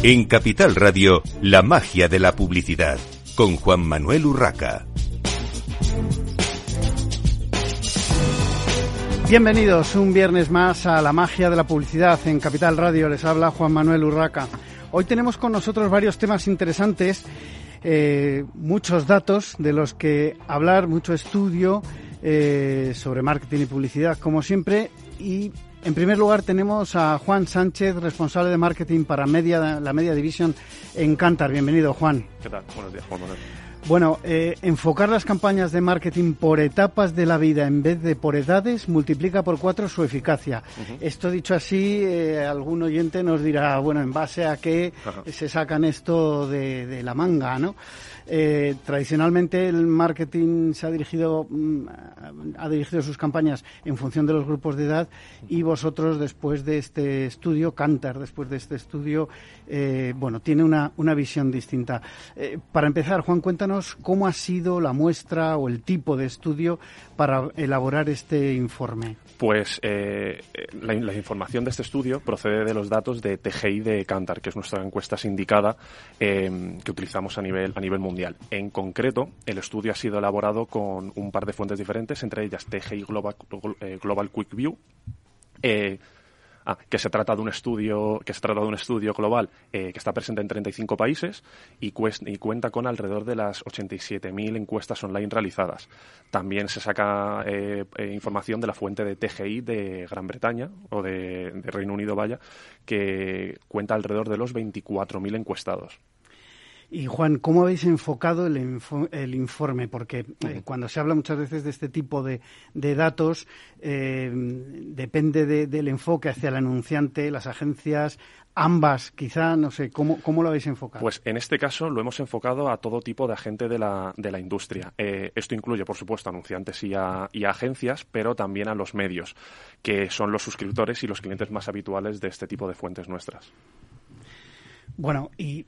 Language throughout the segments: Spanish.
En Capital Radio, la magia de la publicidad, con Juan Manuel Urraca. Bienvenidos un viernes más a la magia de la publicidad en Capital Radio. Les habla Juan Manuel Urraca. Hoy tenemos con nosotros varios temas interesantes, eh, muchos datos de los que hablar, mucho estudio eh, sobre marketing y publicidad, como siempre. Y en primer lugar tenemos a Juan Sánchez, responsable de marketing para media, la Media Division en Cantar. Bienvenido, Juan. ¿Qué tal? Buenos días, Juan Manuel. Bueno, eh, enfocar las campañas de marketing por etapas de la vida en vez de por edades multiplica por cuatro su eficacia. Esto dicho así, eh, algún oyente nos dirá, bueno, en base a qué se sacan esto de, de la manga, ¿no? Eh, tradicionalmente el marketing se ha dirigido, mm, ha dirigido sus campañas en función de los grupos de edad y vosotros después de este estudio, Cantar, después de este estudio, eh, bueno, tiene una, una visión distinta. Eh, para empezar, Juan, cuéntanos cómo ha sido la muestra o el tipo de estudio para elaborar este informe. Pues la, la, información de este estudio procede de los datos de TGI de Cantar, que es nuestra encuesta sindicada que utilizamos a nivel, a nivel mundial. En concreto, el estudio ha sido elaborado con un par de fuentes diferentes, entre ellas TGI Global, eh, Global Quick View, eh, ah, que se trata de un estudio que se trata de un estudio global eh, que está presente en 35 países y, y cuenta con alrededor de las 87.000 encuestas online realizadas. También se saca información de la fuente de TGI de Gran Bretaña o de, de Reino Unido, vaya, que cuenta alrededor de los 24.000 encuestados. Y Juan, ¿cómo habéis enfocado el, informe? Porque eh, cuando se habla muchas veces de este tipo de, datos, eh, depende del enfoque hacia el anunciante, las agencias, ambas, quizá, no sé, ¿cómo, ¿cómo, lo habéis enfocado? Pues en este caso lo hemos enfocado a todo tipo de agente de la, de la industria. Eh, esto incluye, por supuesto, anunciantes y a, y a agencias, pero también a los medios, que son los suscriptores y los clientes más habituales de este tipo de fuentes nuestras. Bueno, y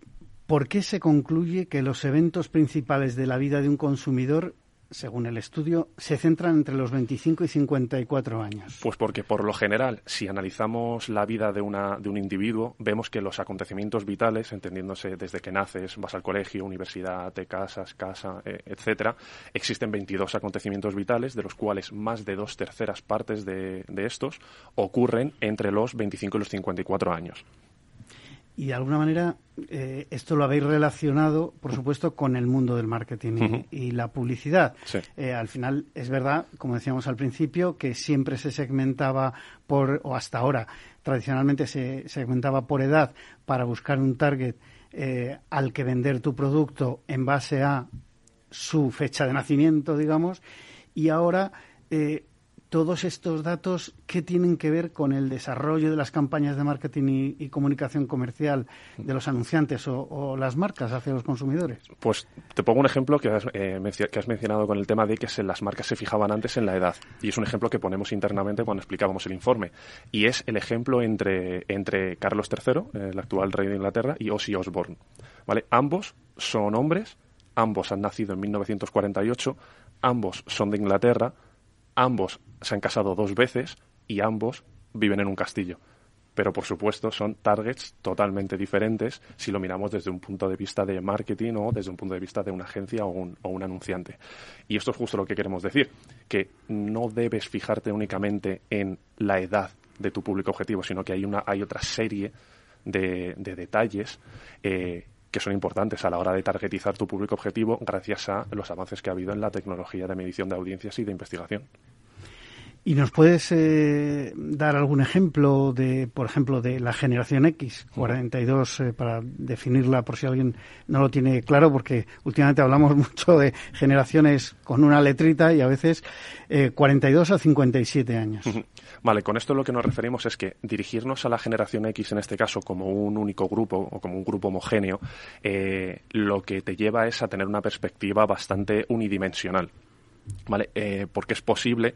¿Por qué se concluye que los eventos principales de la vida de un consumidor según el estudio, se centran entre los 25 y 54 años. Pues porque, por lo general, si analizamos la vida de, una, de un individuo, vemos que los acontecimientos vitales, entendiéndose desde que naces, vas al colegio, universidad, te casas, casa, eh, etcétera, existen 22 acontecimientos vitales, de los cuales más de dos terceras partes de, de estos ocurren entre los 25 y los 54 años y de alguna manera eh, esto lo habéis relacionado, por supuesto, con el mundo del marketing y, la publicidad. Eh, al final, es verdad, como decíamos al principio, que siempre se segmentaba por, o hasta ahora, tradicionalmente se segmentaba por edad para buscar un target eh, al que vender tu producto en base a su fecha de nacimiento, digamos, y ahora todos estos datos, ¿qué tienen que ver con el desarrollo de las campañas de marketing y, comunicación comercial de los anunciantes o, las marcas hacia los consumidores? Pues te pongo un ejemplo que has, eh, que mencionado con el tema de que las marcas se fijaban antes en la edad. Y es un ejemplo que ponemos internamente cuando explicábamos el informe. Y es el ejemplo entre, entre Carlos III, el actual rey de Inglaterra, y Ozzy Osbourne. ¿Vale? Ambos son hombres, ambos han nacido en 1948, ambos son de Inglaterra, ambos se han casado dos veces y ambos viven en un castillo. Pero por supuesto son targets totalmente diferentes si lo miramos desde un punto de vista de marketing o desde un punto de vista de una agencia o un, anunciante. Y esto es justo lo que queremos decir, que no debes fijarte únicamente en la edad de tu público objetivo, sino que hay, una, hay otra serie de, detalles eh, que son importantes a la hora de targetizar tu público objetivo gracias a los avances que ha habido en la tecnología de medición de audiencias y de investigación. ¿Y nos puedes eh, dar algún ejemplo de, por ejemplo, de la generación X, 42, eh, para definirla por si alguien no lo tiene claro, porque últimamente hablamos mucho de generaciones con una letrita y a veces 42 eh, a 57 años. Vale, con esto lo que nos referimos es que dirigirnos a la generación X, en este caso, como un único grupo o como un grupo homogéneo, lo que te lleva es a tener una perspectiva bastante unidimensional. ¿Vale? porque es posible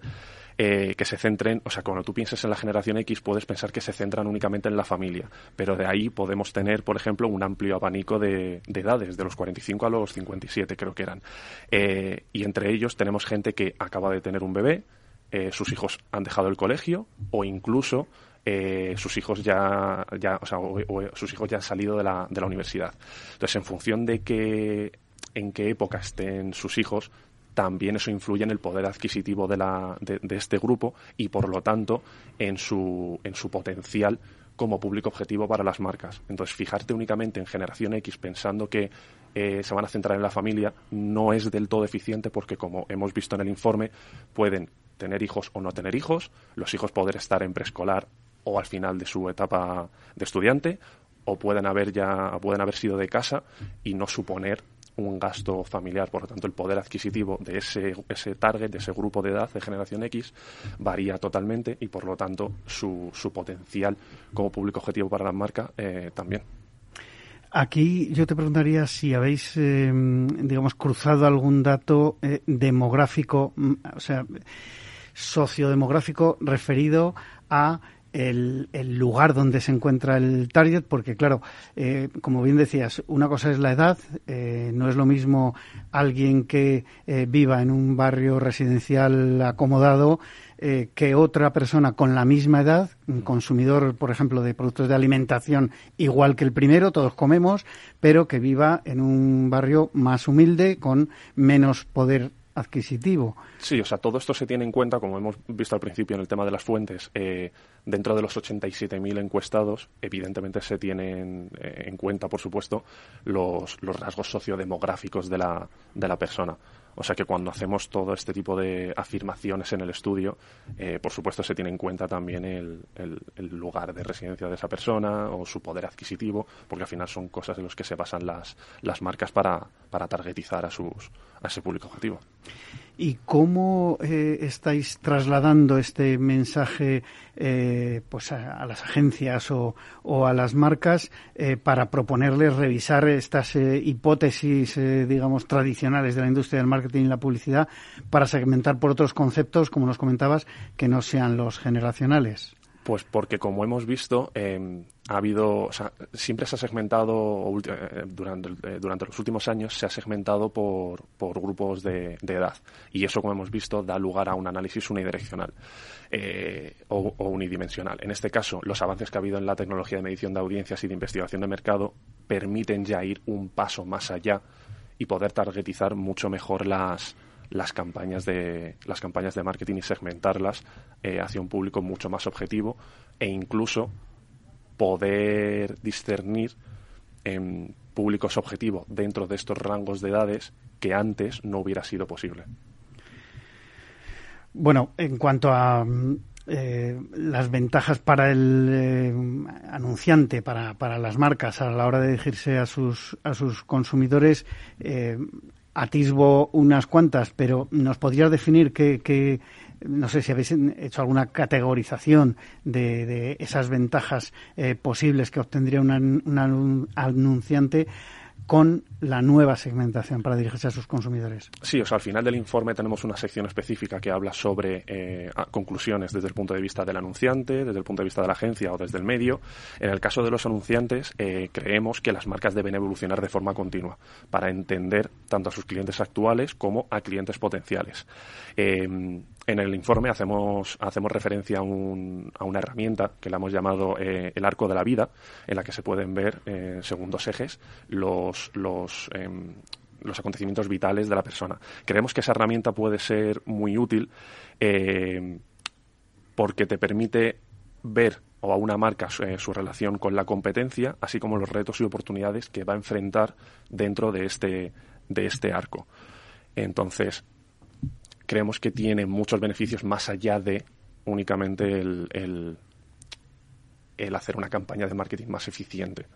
eh, que se centren, o sea, cuando tú piensas en la generación X puedes pensar que se centran únicamente en la familia, pero de ahí podemos tener, por ejemplo, un amplio abanico de, edades, de los 45 a los 57 creo que eran. Eh, y entre ellos tenemos gente que acaba de tener un bebé, eh, sus hijos han dejado el colegio o incluso sus hijos ya, ya o sea, sus hijos ya han salido de la, de la universidad. Entonces, en función de que en qué época estén sus hijos, también eso influye en el poder adquisitivo de, la, de, este grupo y, por lo tanto, en su, en su potencial como público objetivo para las marcas. Entonces, fijarte únicamente en generación X pensando que eh, se van a centrar en la familia no es del todo eficiente porque, como hemos visto en el informe, pueden tener hijos o no tener hijos, los hijos poder estar en preescolar o al final de su etapa de estudiante, o pueden haber ya pueden haber sido de casa y no suponer un gasto familiar. Por lo tanto, el poder adquisitivo de ese, ese target, de ese grupo de edad de generación X, varía totalmente y, por lo tanto, su, su potencial como público objetivo para la marca eh, también. Aquí yo te preguntaría si habéis, eh, digamos, cruzado algún dato eh, demográfico, mm, o sea, sociodemográfico referido a el, lugar donde se encuentra el target, porque claro, eh, como bien decías, una cosa es la edad, eh, no es lo mismo alguien que eh, viva en un barrio residencial acomodado que otra persona con la misma edad, un consumidor, por ejemplo, de productos de alimentación igual que el primero, todos comemos, pero que viva en un barrio más humilde, con menos poder adquisitivo. Sí, o sea, todo esto se tiene en cuenta, como hemos visto al principio en el tema de las fuentes, eh, dentro de los 87.000 encuestados, evidentemente se tienen eh, en cuenta, por supuesto, los, rasgos sociodemográficos de la, de la persona. O sea que cuando hacemos todo este tipo de afirmaciones en el estudio, eh, por supuesto se tiene en cuenta también el, el, lugar de residencia de esa persona o su poder adquisitivo, porque al final son cosas en las que se basan las, las marcas para, para targetizar a, sus, a ese público objetivo. ¿Y cómo eh, estáis trasladando este mensaje eh, pues a, las agencias o, a las marcas eh, para proponerles revisar estas hipótesis, digamos, tradicionales de la industria del marketing y la publicidad para segmentar por otros conceptos, como nos comentabas, que no sean los generacionales? Pues porque, como hemos visto, em, ha habido, o sea, siempre se ha segmentado, eh, durante, eh, durante los últimos años, se ha segmentado por, por grupos de, edad. Y eso, como hemos visto, da lugar a un análisis unidireccional eh, o, unidimensional. En este caso, los avances que ha habido en la tecnología de medición de audiencias y de investigación de mercado permiten ya ir un paso más allá y poder targetizar mucho mejor las, las campañas de las campañas de marketing y segmentarlas eh, hacia un público mucho más objetivo e incluso poder discernir en públicos objetivos dentro de estos rangos de edades que antes no hubiera sido posible. Bueno, en cuanto a eh, las ventajas para el eh, anunciante, para, para, las marcas a la hora de dirigirse a sus, a sus consumidores, atisbo unas cuantas, pero ¿nos podrías definir qué, no sé si habéis hecho alguna categorización de, esas ventajas eh, posibles que obtendría un anunciante con la nueva segmentación para dirigirse a sus consumidores. Sí, o sea, al final del informe tenemos una sección específica que habla sobre eh, conclusiones desde el punto de vista del anunciante, desde el punto de vista de la agencia o desde el medio. En el caso de los anunciantes, eh, creemos que las marcas deben evolucionar de forma continua para entender tanto a sus clientes actuales como a clientes potenciales. Eh, en el informe hacemos, hacemos referencia a, un, a, una herramienta que la hemos llamado eh, el arco de la vida, en la que se pueden ver, eh, según dos ejes, los, los, em, los acontecimientos vitales de la persona. Creemos que esa herramienta puede ser muy útil eh, porque te permite ver o a una marca su, relación con la competencia, así como los retos y oportunidades que va a enfrentar dentro de este, de este arco. Entonces, creemos que tiene muchos beneficios más allá de únicamente el, el, hacer una campaña de marketing más eficiente.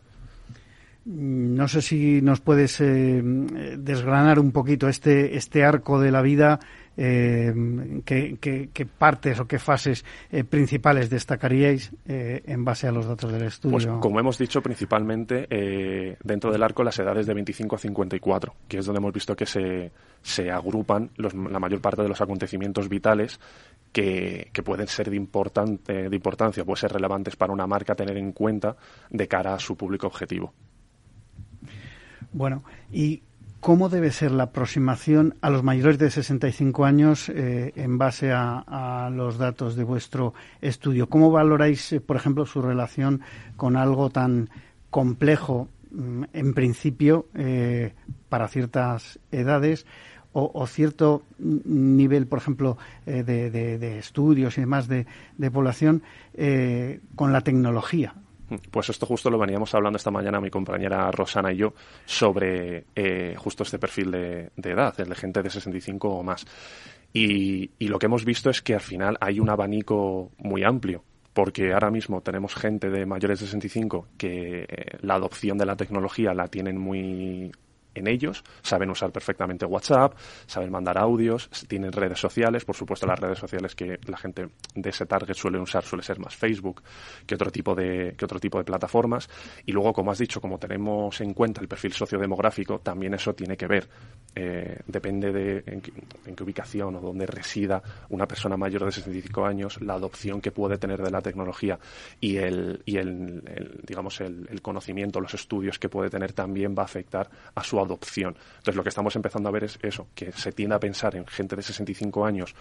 No sé si nos puedes eh, desgranar un poquito este, este arco de la vida eh, qué, partes o qué fases eh, principales destacaríais eh, en base a los datos del estudio? Pues como hemos dicho, principalmente eh, dentro del arco las edades de 25 a 54, que es donde hemos visto que se, se agrupan la mayor parte de los acontecimientos vitales que, que, pueden ser de, importante, de importancia, pueden ser relevantes para una marca tener en cuenta de cara a su público objetivo. Bueno, y ¿Cómo debe ser la aproximación a los mayores de 65 años eh, en base a, los datos de vuestro estudio? ¿Cómo valoráis, eh, por ejemplo, su relación con algo tan complejo, mm, en principio, eh, para ciertas edades? O, cierto nivel, por ejemplo, de, estudios y demás de, población con la tecnología. Pues esto justo lo veníamos hablando esta mañana mi compañera Rosana y yo sobre eh, justo este perfil de, edad, el de gente de 65 o más. Y, lo que hemos visto es que al final hay un abanico muy amplio porque ahora mismo tenemos gente de mayores de 65 que eh, la adopción de la tecnología la tienen muy en ellos, saben usar perfectamente WhatsApp, saben mandar audios, tienen redes sociales, por supuesto las redes sociales que la gente de ese target suele usar suele ser más Facebook que otro tipo de que otro tipo de plataformas. Y luego como has dicho como tenemos en cuenta el perfil sociodemográfico también eso tiene que ver eh, depende de en qué, ubicación o dónde resida una persona mayor de 65 años la adopción que puede tener de la tecnología y el y el, digamos el, el conocimiento los estudios que puede tener también va a afectar a su adopción. Entonces, lo que estamos empezando a ver es eso, que se tiende a pensar en gente de 65 años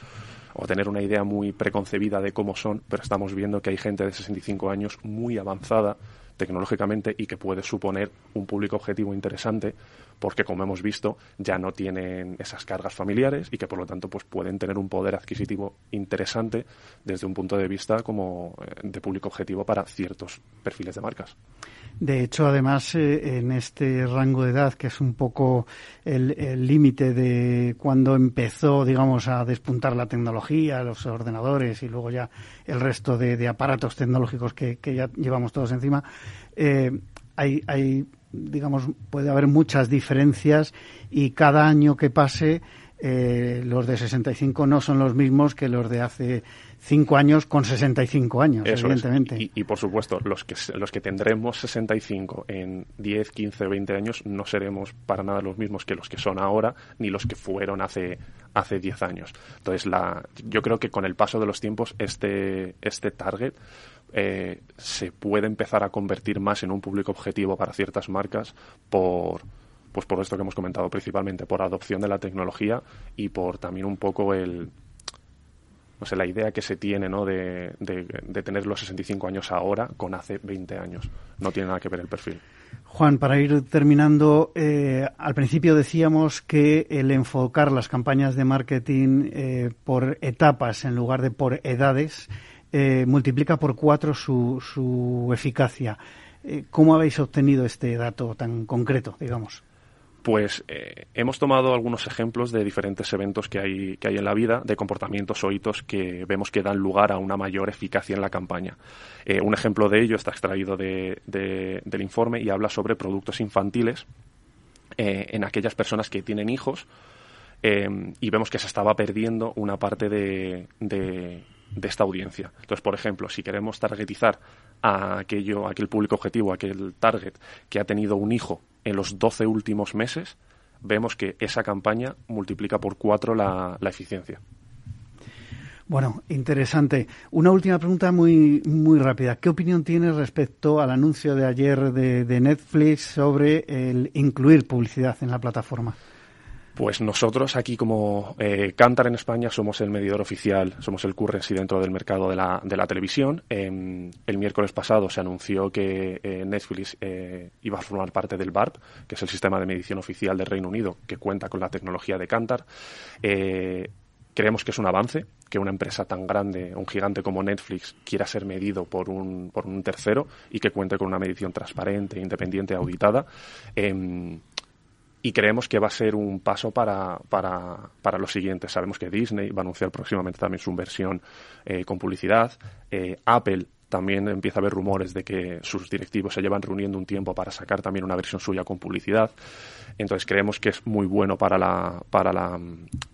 o tener una idea muy preconcebida de cómo son, pero estamos viendo que hay gente de 65 años muy avanzada tecnológicamente y que puede suponer un público objetivo interesante porque como hemos visto ya no tienen esas cargas familiares y que por lo tanto pues pueden tener un poder adquisitivo interesante desde un punto de vista como eh, de público objetivo para ciertos perfiles de marcas. De hecho, además, eh, en este rango de edad, que es un poco el límite de cuando empezó, digamos, a despuntar la tecnología, los ordenadores y luego ya el resto de, aparatos tecnológicos que, ya llevamos todos encima, eh, hay, hay, digamos, puede haber muchas diferencias y cada año que pase, eh, los de 65 no son los mismos que los de hace cinco años con 65 años, evidentemente. Y, por supuesto, los que, los que tendremos 65 en 10, 15, 20 años no seremos para nada los mismos que los que son ahora ni los que fueron hace, hace 10 años. Entonces, la, yo creo que con el paso de los tiempos, este, este target eh, se puede empezar a convertir más en un público objetivo para ciertas marcas por pues por esto que hemos comentado principalmente, por adopción de la tecnología y por también un poco el, no sé, la idea que se tiene ¿no? de, de, tener los 65 años ahora con hace 20 años. No tiene nada que ver el perfil. Juan, para ir terminando, eh, al principio decíamos que el enfocar las campañas de marketing eh, por etapas en lugar de por edades eh, multiplica por cuatro su, su eficacia. ¿Cómo habéis obtenido este dato tan concreto, digamos? pues eh, hemos tomado algunos ejemplos de diferentes eventos que hay, que hay en la vida, de comportamientos o hitos que vemos que dan lugar a una mayor eficacia en la campaña. Eh, un ejemplo de ello está extraído de, del informe y habla sobre productos infantiles eh, en aquellas personas que tienen hijos y vemos que se estaba perdiendo una parte de, esta audiencia. Entonces, por ejemplo, si queremos targetizar a aquello, aquel público objetivo, a aquel target que ha tenido un hijo en los 12 últimos meses, vemos que esa campaña multiplica por cuatro la, eficiencia. Bueno, interesante. Una última pregunta muy, muy rápida. ¿Qué opinión tienes respecto al anuncio de ayer de, de Netflix sobre el incluir publicidad en la plataforma? Pues nosotros aquí como eh, Cantar en España somos el medidor oficial, somos el currency dentro del mercado de la, de la televisión. Em, el miércoles pasado se anunció que eh, Netflix eh, iba a formar parte del BARP, que es el sistema de medición oficial del Reino Unido, que cuenta con la tecnología de Cantar. creemos que es un avance que una empresa tan grande, un gigante como Netflix, quiera ser medido por un, por un tercero y que cuente con una medición transparente, independiente, auditada. Y creemos que va a ser un paso para, para, para lo siguiente. Sabemos que Disney va a anunciar próximamente también su versión eh, con publicidad. Eh, Apple también empieza a haber rumores de que sus directivos se llevan reuniendo un tiempo para sacar también una versión suya con publicidad. Entonces creemos que es muy bueno para la, para la,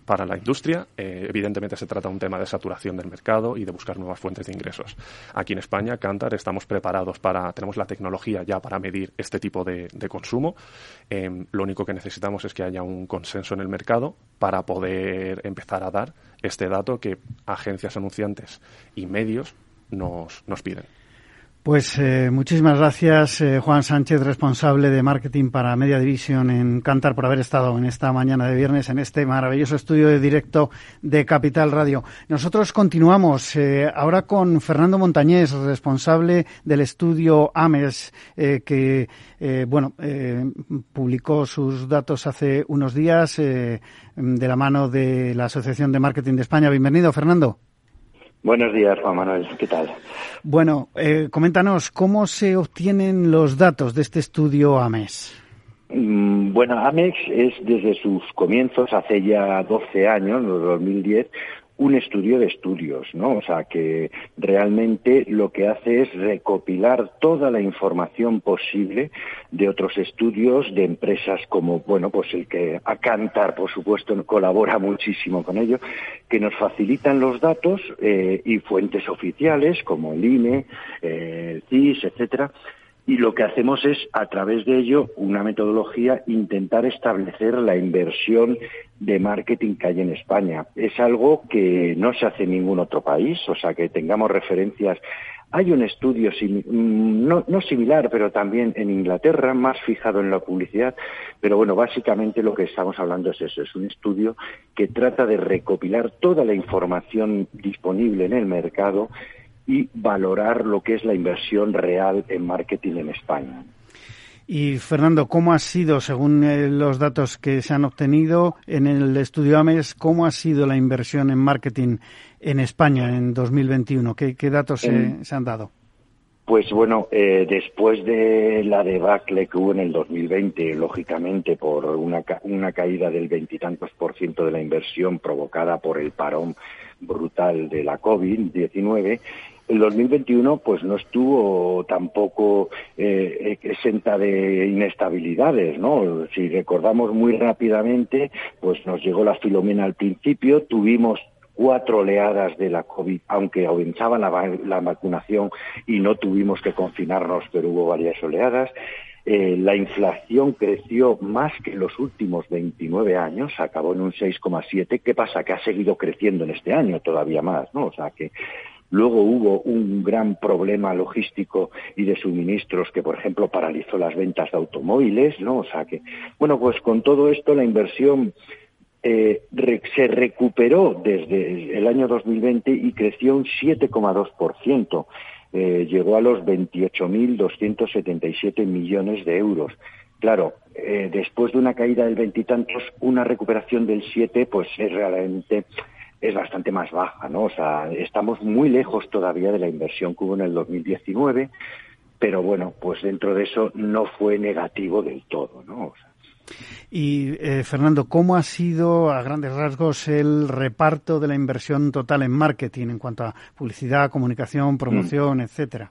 para la industria. Eh, evidentemente se trata de un tema de saturación del mercado y de buscar nuevas fuentes de ingresos. Aquí en España, Cantar, estamos preparados para, tenemos la tecnología ya para medir este tipo de, consumo. Eh, lo único que necesitamos es que haya un consenso en el mercado para poder empezar a dar este dato que agencias anunciantes y medios nos, piden. Pues eh, muchísimas gracias, eh, Juan Sánchez, responsable de marketing para Media División en Cantar, por haber estado en esta mañana de viernes en este maravilloso estudio de directo de Capital Radio. Nosotros continuamos eh, ahora con Fernando Montañés, responsable del estudio AMES, que bueno publicó sus datos hace unos días de la mano de la Asociación de Marketing de España. Bienvenido, Fernando. Buenos días, Juan Manuel. ¿Qué tal? Bueno, eh, coméntanos, ¿cómo se obtienen los datos de este estudio AMES? Mm, bueno, AMEX es desde sus comienzos, hace ya 12 años, en 2010, un estudio de estudios, ¿no? O sea, que realmente lo que hace es recopilar toda la información posible de otros estudios de empresas como, bueno, pues el que a Cantar, por supuesto, colabora muchísimo con ello, que nos facilitan los datos eh, y fuentes oficiales como el INE, eh, CIS, etcétera, y lo que hacemos es, a través de ello, una metodología, intentar establecer la inversión de marketing que hay en España. Es algo que no se hace en ningún otro país, o sea, que tengamos referencias. Hay un estudio mm, no, no similar, pero también en Inglaterra, más fijado en la publicidad, pero bueno, básicamente lo que estamos hablando es eso, es un estudio que trata de recopilar toda la información disponible en el mercado y valorar lo que es la inversión real en marketing en España. Y Fernando, ¿cómo ha sido, según eh, los datos que se han obtenido en el estudio AMES, cómo ha sido la inversión en marketing en España en 2021? ¿Qué, datos se, han dado? Pues bueno, eh, después de la debacle que hubo en el 2020, lógicamente por una, una caída del veintitantos por ciento de la inversión provocada por el parón brutal de la COVID-19, el 2021 pues no estuvo tampoco eh, exenta de inestabilidades, ¿no? Si recordamos muy rápidamente, pues nos llegó la filomena al principio, tuvimos cuatro oleadas de la COVID, aunque avanzaba la, la vacunación y no tuvimos que confinarnos, pero hubo varias oleadas. Eh, la inflación creció más que en los últimos 29 años, acabó en un 6,7. ¿Qué pasa? Que ha seguido creciendo en este año todavía más, ¿no? O sea que Luego hubo un gran problema logístico y de suministros que, por ejemplo, paralizó las ventas de automóviles, ¿no? O sea que, bueno, pues con todo esto la inversión eh, se recuperó desde el año 2020 y creció un 7,2%. Eh, llegó a los 28.277 millones de euros. Claro, eh, después de una caída del veintitantos, una recuperación del 7, pues es realmente es bastante más baja, ¿no? O sea, estamos muy lejos todavía de la inversión que hubo en el 2019, pero bueno, pues dentro de eso no fue negativo del todo, ¿no? y eh, Fernando, ¿cómo ha sido a grandes rasgos el reparto de la inversión total en marketing en cuanto a publicidad, comunicación, promoción, mm. etcétera?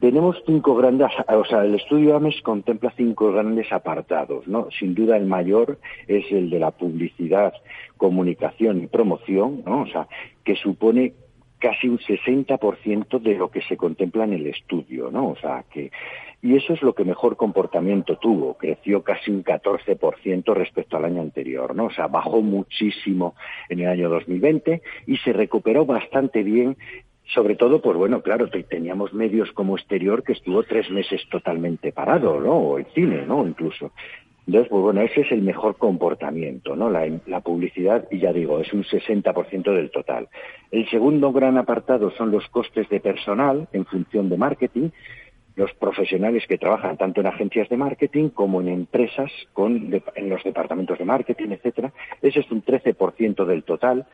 Tenemos cinco grandes, o sea, el estudio AMES contempla cinco grandes apartados, ¿no? Sin duda el mayor es el de la publicidad, comunicación y promoción, ¿no? O sea, que supone casi un 60% de lo que se contempla en el estudio, ¿no? O sea, que y eso es lo que mejor comportamiento tuvo, creció casi un 14% respecto al año anterior, ¿no? O sea, bajó muchísimo en el año 2020 y se recuperó bastante bien sobre todo, pues bueno, claro, teníamos medios como exterior que estuvo tres meses totalmente parado, ¿no? O el cine, ¿no? Incluso. Entonces, pues bueno, ese es el mejor comportamiento, ¿no? La, la publicidad, y ya digo, es un 60% del total. El segundo gran apartado son los costes de personal en función de marketing, los profesionales que trabajan tanto en agencias de marketing como en empresas con, en los departamentos de marketing, etcétera. Ese es un 13% del total.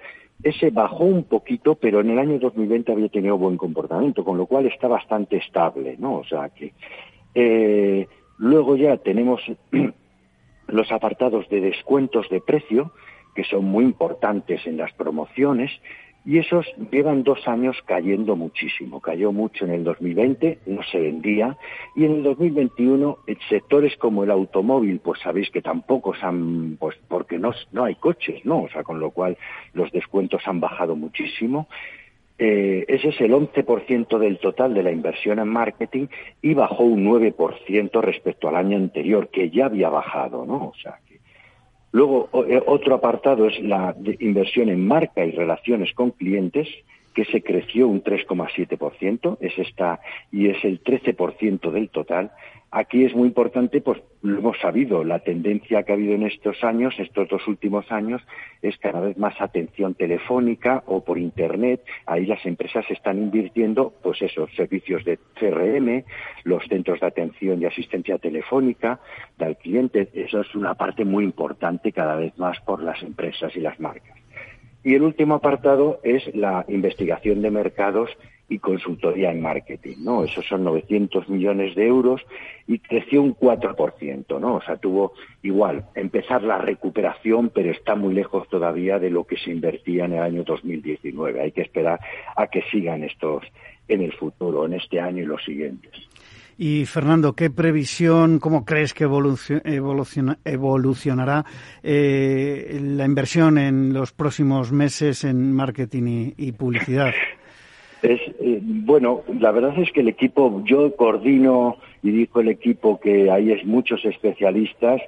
Ese bajó un poquito, pero en el año 2020 había tenido buen comportamiento, con lo cual está bastante estable, ¿no? O sea que eh, luego ya tenemos los apartados de descuentos de precio, que son muy importantes en las promociones, y esos llevan dos años cayendo muchísimo. Cayó mucho en el 2020, no se vendía, y en el 2021 en sectores como el automóvil, pues sabéis que tampoco se han, pues porque no, no hay coches, ¿no? O sea, con lo cual los descuentos han bajado muchísimo. Eh, ese es el 11% del total de la inversión en marketing y bajó un 9% respecto al año anterior, que ya había bajado, ¿no? O sea, Luego, eh, otro apartado es la inversión en marca y relaciones con clientes, que se creció un 3,7%, es esta, y es el 13% del total. Aquí es muy importante, pues lo hemos sabido, la tendencia que ha habido en estos años, estos dos últimos años, es cada vez más atención telefónica o por Internet. Ahí las empresas están invirtiendo, pues esos servicios de CRM, los centros de atención y asistencia telefónica del cliente. Eso es una parte muy importante cada vez más por las empresas y las marcas. Y el último apartado es la investigación de mercados y consultoría en marketing, ¿no? Esos son 900 millones de euros y creció un 4%, ¿no? O sea, tuvo igual empezar la recuperación, pero está muy lejos todavía de lo que se invertía en el año 2019. Hay que esperar a que sigan estos en el futuro, en este año y los siguientes. Y Fernando, ¿qué previsión, cómo crees que evolucionará eh, la inversión en los próximos meses en marketing y, publicidad? Es, eh, bueno, la verdad es que el equipo, yo coordino y dijo el equipo que hay es muchos especialistas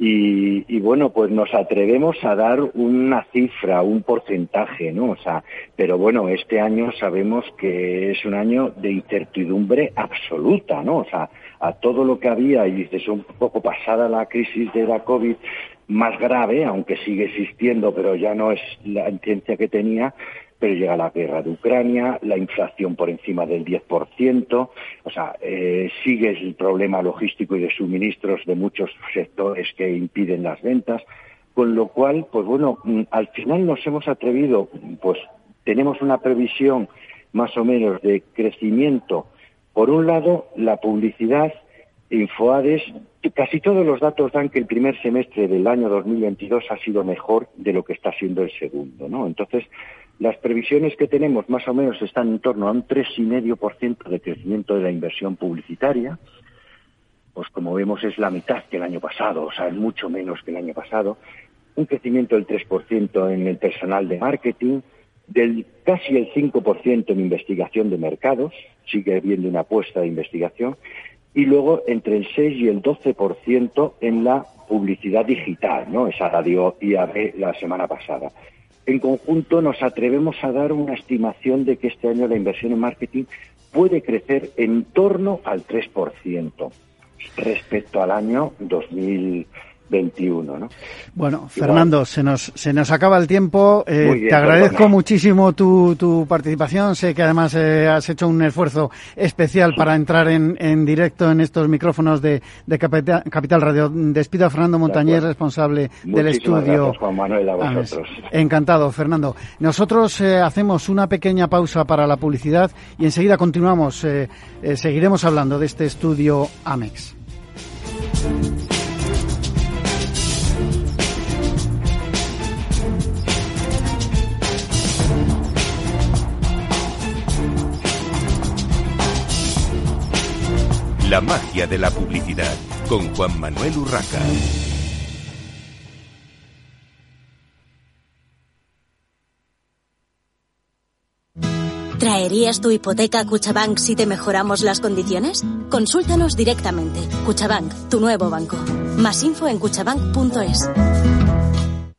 y, bueno, pues nos atrevemos a dar una cifra, un porcentaje, ¿no? O sea, pero bueno, este año sabemos que es un año de incertidumbre absoluta, ¿no? O sea, a todo lo que había, y dices, un poco pasada la crisis de la COVID, más grave, aunque sigue existiendo, pero ya no es la intensidad que tenía, pero llega la guerra de Ucrania, la inflación por encima del 10%, o sea, eh, sigue el problema logístico y de suministros de muchos sectores que impiden las ventas, con lo cual, pues bueno, mm, al final nos hemos atrevido, pues tenemos una previsión más o menos de crecimiento. Por un lado, la publicidad, Infoades, casi todos los datos dan que el primer semestre del año 2022 ha sido mejor de lo que está siendo el segundo, ¿no? Entonces, las previsiones que tenemos más o menos están en torno a un 3,5% de crecimiento de la inversión publicitaria. Pues como vemos es la mitad que el año pasado, o sea, es mucho menos que el año pasado. Un crecimiento del 3% en el personal de marketing, del casi el 5% en investigación de mercados, sigue habiendo una apuesta de investigación, y luego entre el 6 y el 12% en la publicidad digital, ¿no? Esa radio IAB la semana pasada en conjunto nos atrevemos a dar una estimación de que este año la inversión en marketing puede crecer en torno al 3% respecto al año 2000. 21. ¿no? Bueno, Fernando, se nos, se nos acaba el tiempo. Eh, te agradezco muchísimo tu, tu participación. Sé que además eh, has hecho un esfuerzo especial para entrar en, en directo en estos micrófonos de, de Capital, Radio. Despido a Fernando Montañez, responsable del estudio. Juan Manuel, a vosotros. Encantado, Fernando. Nosotros eh, hacemos una pequeña pausa para la publicidad y enseguida continuamos. seguiremos hablando de este estudio Amex. La magia de la publicidad con Juan Manuel Urraca. ¿Traerías tu hipoteca a Cuchabank si te mejoramos las condiciones? Consúltanos directamente. Cuchabank, tu nuevo banco. Más info en cuchabank.es.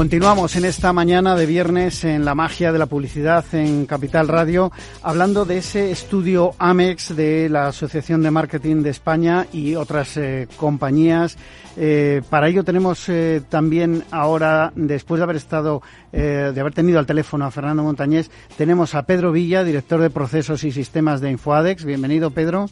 Continuamos en esta mañana de viernes en la magia de la publicidad en Capital Radio, hablando de ese estudio AMEX de la Asociación de Marketing de España y otras eh, compañías. Eh, para ello tenemos eh, también ahora, después de haber estado, de haber tenido al teléfono a Fernando Montañés, tenemos a Pedro Villa, director de procesos y sistemas de Infoadex. Bienvenido, Pedro.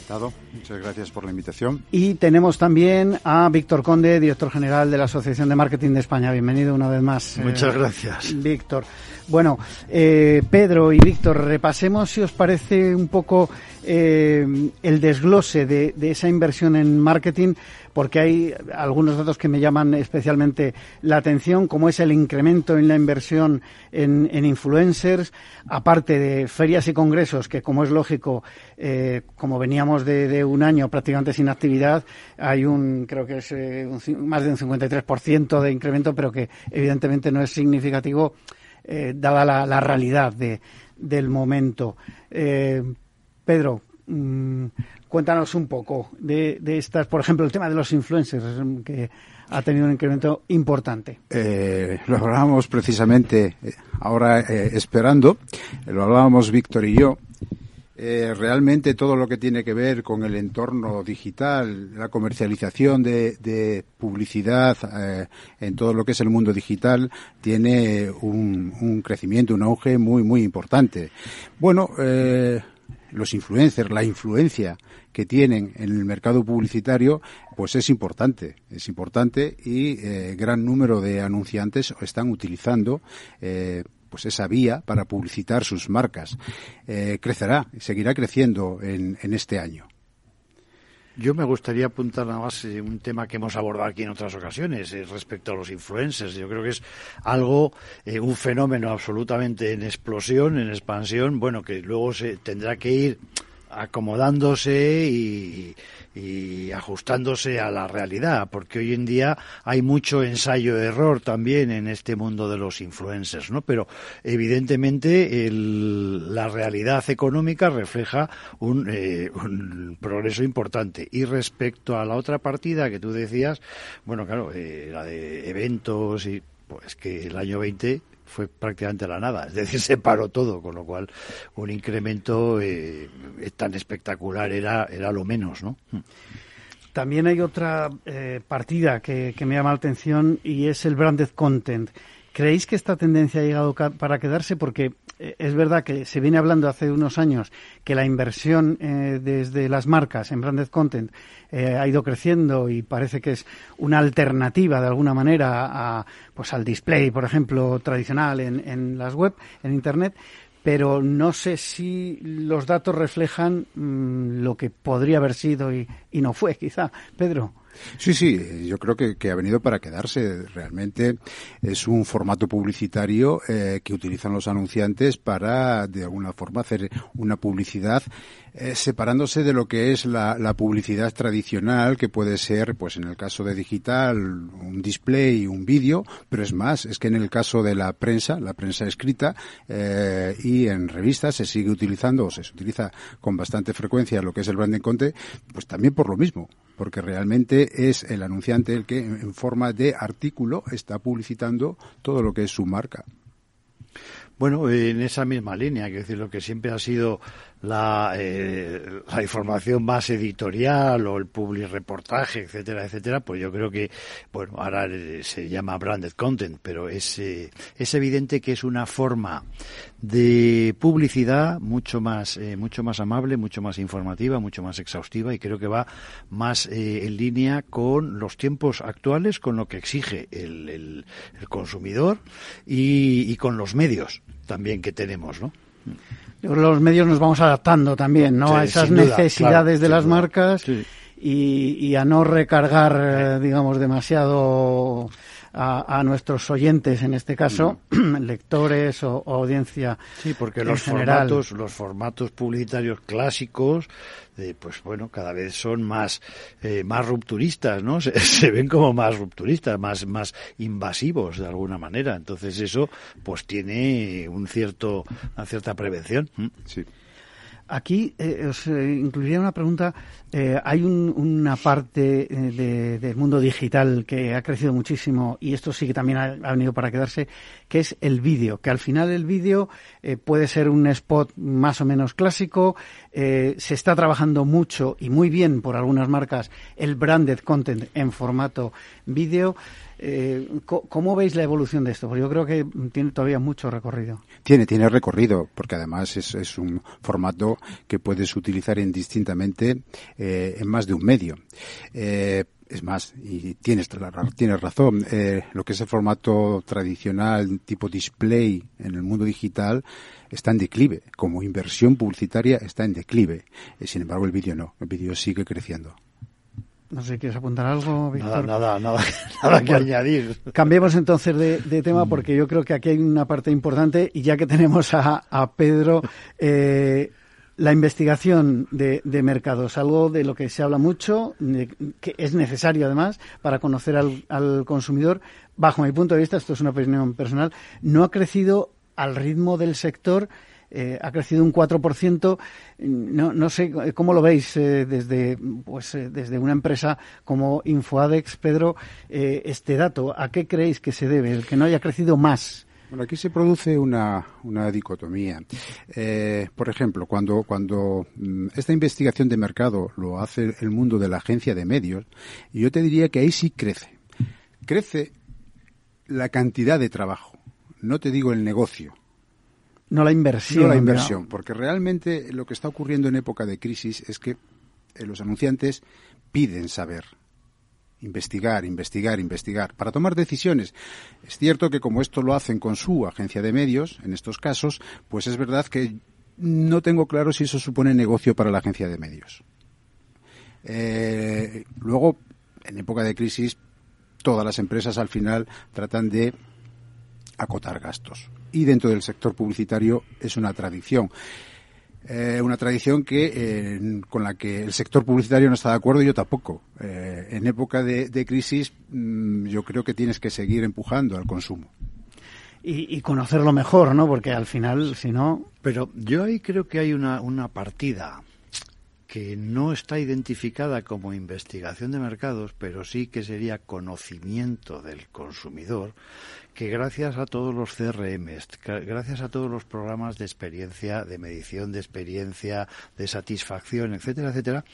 Encantado, muchas gracias por la invitación. Y tenemos también a Víctor Conde, director general de la Asociación de Marketing de España. Bienvenido una vez más. Muchas gracias. Víctor. Bueno, eh, Pedro y Víctor, repasemos si os parece un poco eh, el desglose de, esa inversión en marketing, porque hay algunos datos que me llaman especialmente la atención, como es el incremento en la inversión en, influencers, aparte de ferias y congresos, que como es lógico, eh, como veníamos de, un año prácticamente sin actividad, hay un, creo que es más de un 53% de incremento, pero que evidentemente no es significativo eh, dada la, realidad de, del momento. Eh, Pedro, mm, cuéntanos un poco de, estas, por ejemplo, el tema de los influencers, que ha tenido un incremento importante. Eh, lo hablábamos precisamente ahora esperando, lo hablábamos Víctor y yo, eh, realmente todo lo que tiene que ver con el entorno digital, la comercialización de, publicidad eh, en todo lo que es el mundo digital, tiene un, crecimiento, un auge muy, muy importante. Bueno, eh, los influencers, la influencia que tienen en el mercado publicitario, pues es importante, es importante y gran número de anunciantes están utilizando pues esa vía para publicitar sus marcas. Eh, crecerá, seguirá creciendo en, este año. Yo me gustaría apuntar nada más eh, un tema que hemos abordado aquí en otras ocasiones eh, respecto a los influencers. Yo creo que es algo, un fenómeno absolutamente en explosión, en expansión, bueno, que luego se tendrá que ir acomodándose y, ajustándose a la realidad, porque hoy en día hay mucho ensayo-error también en este mundo de los influencers, ¿no? Pero evidentemente la realidad económica refleja un, eh, progreso importante. Y respecto a la otra partida que tú decías, bueno, claro, eh, la de eventos y pues que el año 20 fue prácticamente la nada, es decir, se paró todo, con lo cual un incremento eh, tan espectacular era, era lo menos, ¿no? También hay otra eh, partida que, que, me llama la atención y es el branded content. ¿Creéis que esta tendencia ha llegado para quedarse? Porque es verdad que se viene hablando hace unos años que la inversión eh, desde las marcas en branded content eh, ha ido creciendo y parece que es una alternativa de alguna manera a, pues al display, por ejemplo, tradicional en, en las web, en internet pero no sé si los datos reflejan mm, lo que podría haber sido y, y no fue, quizá. Pedro. Sí, sí, yo creo que, ha venido para quedarse. Realmente es un formato publicitario eh, que utilizan los anunciantes para, de alguna forma, hacer una publicidad eh, separándose de lo que es la, publicidad tradicional, que puede ser, pues en el caso de digital, un display, un vídeo, pero es más, es que en el caso de la prensa, la prensa escrita eh, y en revistas se sigue utilizando, o se utiliza con bastante frecuencia lo que es el branding content, pues también por lo mismo, porque realmente es el anunciante el que en forma de artículo está publicitando todo lo que es su marca. Bueno, en esa misma línea, que decir, lo que siempre ha sido la, eh, la información más editorial o el public reportaje, etcétera, etcétera, pues yo creo que, bueno, ahora se llama branded content, pero es, eh, es evidente que es una forma de publicidad mucho más, eh, mucho más amable, mucho más informativa, mucho más exhaustiva y creo que va más en línea con los tiempos actuales, con lo que exige el, el, consumidor y, y con los medios también que tenemos, ¿no? Los medios nos vamos adaptando también, ¿no? a esas necesidades de las marcas y, a no recargar, eh, digamos, demasiado a, nuestros oyentes, en este caso, mm. lectores o, audiencia. Sí, porque los formatos, los formatos publicitarios clásicos, pues bueno, cada vez son más, eh, más rupturistas, ¿no? Se, ven como más rupturistas, más, más invasivos de alguna manera. Entonces eso, pues tiene un cierto, una cierta prevención. Sí. Aquí eh, os eh, incluiría una pregunta. Eh, hay una parte del mundo digital que ha crecido muchísimo y esto sí que también ha, venido para quedarse, que es el vídeo. Que al final el vídeo puede ser un spot más o menos clásico. se está trabajando mucho y muy bien por algunas marcas el branded content en formato vídeo. Eh, ¿Cómo veis la evolución de esto? Porque yo creo que tiene todavía mucho recorrido. Tiene, tiene recorrido, porque además es, un formato que puedes utilizar indistintamente eh, en más de un medio. Eh, es más, y tienes, tienes razón, lo que es el formato tradicional tipo display en el mundo digital está en declive. Como inversión publicitaria está en declive. sin embargo, el vídeo no. El vídeo sigue creciendo. No sé, ¿quieres apuntar algo, Víctor? Nada, nada, nada, que añadir. Cambiemos entonces de, tema porque yo creo que aquí hay una parte importante y ya que tenemos a, Pedro, eh, la investigación de, mercados, algo de lo que se habla mucho, que es necesario además para conocer al, al consumidor. Bajo mi punto de vista, esto es una opinión personal, no ha crecido al ritmo del sector eh, ha crecido un 4%. No, no sé cómo lo veis eh, desde, pues, eh, desde una empresa como Infoadex, Pedro, este dato. ¿A qué creéis que se debe el que no haya crecido más? Bueno, aquí se produce una, una dicotomía. por ejemplo, cuando, cuando mm, esta investigación de mercado lo hace el mundo de la agencia de medios, yo te diría que ahí sí crece. Crece la cantidad de trabajo, no te digo el negocio, no la inversión. No la inversión, porque realmente lo que está ocurriendo en época de crisis es que eh, los anunciantes piden saber, investigar, investigar, investigar, para tomar decisiones. Es cierto que como esto lo hacen con su agencia de medios, en estos casos, pues es verdad que no tengo claro si eso supone negocio para la agencia de medios. Eh, luego, en época de crisis, todas las empresas al final tratan de acotar gastos y dentro del sector publicitario es una tradición. Eh, una tradición que eh, con la que el sector publicitario no está de acuerdo y yo tampoco. Eh, en época de, crisis mm, yo creo que tienes que seguir empujando al consumo. Y, y, conocerlo mejor, ¿no? Porque al final, si no... Pero yo ahí creo que hay una, una partida que no está identificada como investigación de mercados, pero sí que sería conocimiento del consumidor, que gracias a todos los CRMs, gracias a todos los programas de experiencia, de medición de experiencia, de satisfacción, etcétera, etcétera,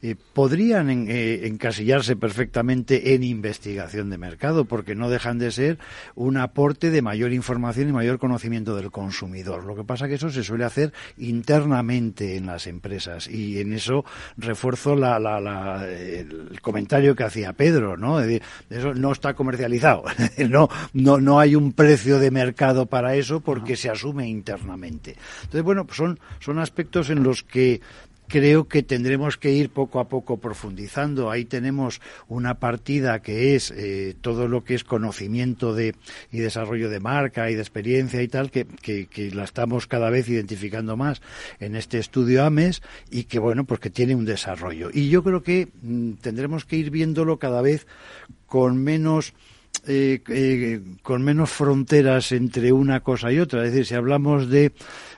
eh, podrían eh, encasillarse perfectamente en investigación de mercado, porque no dejan de ser un aporte de mayor información y mayor conocimiento del consumidor. Lo que pasa que eso se suele hacer internamente en las empresas y en eso refuerzo el comentario que hacía Pedro, ¿no? eso no está comercializado, no, no, no hay un precio de mercado para eso porque se asume internamente. Entonces, bueno, pues son, son aspectos en los que creo que tendremos que ir poco a poco profundizando. Ahí tenemos una partida que es eh, todo lo que es conocimiento de, y desarrollo de marca y de experiencia y tal, que, que, la estamos cada vez identificando más en este estudio AMES y que, bueno, pues que tiene un desarrollo. Y yo creo que mm, tendremos que ir viéndolo cada vez con menos eh, eh, con menos fronteras entre una cosa y otra. Es decir, si hablamos de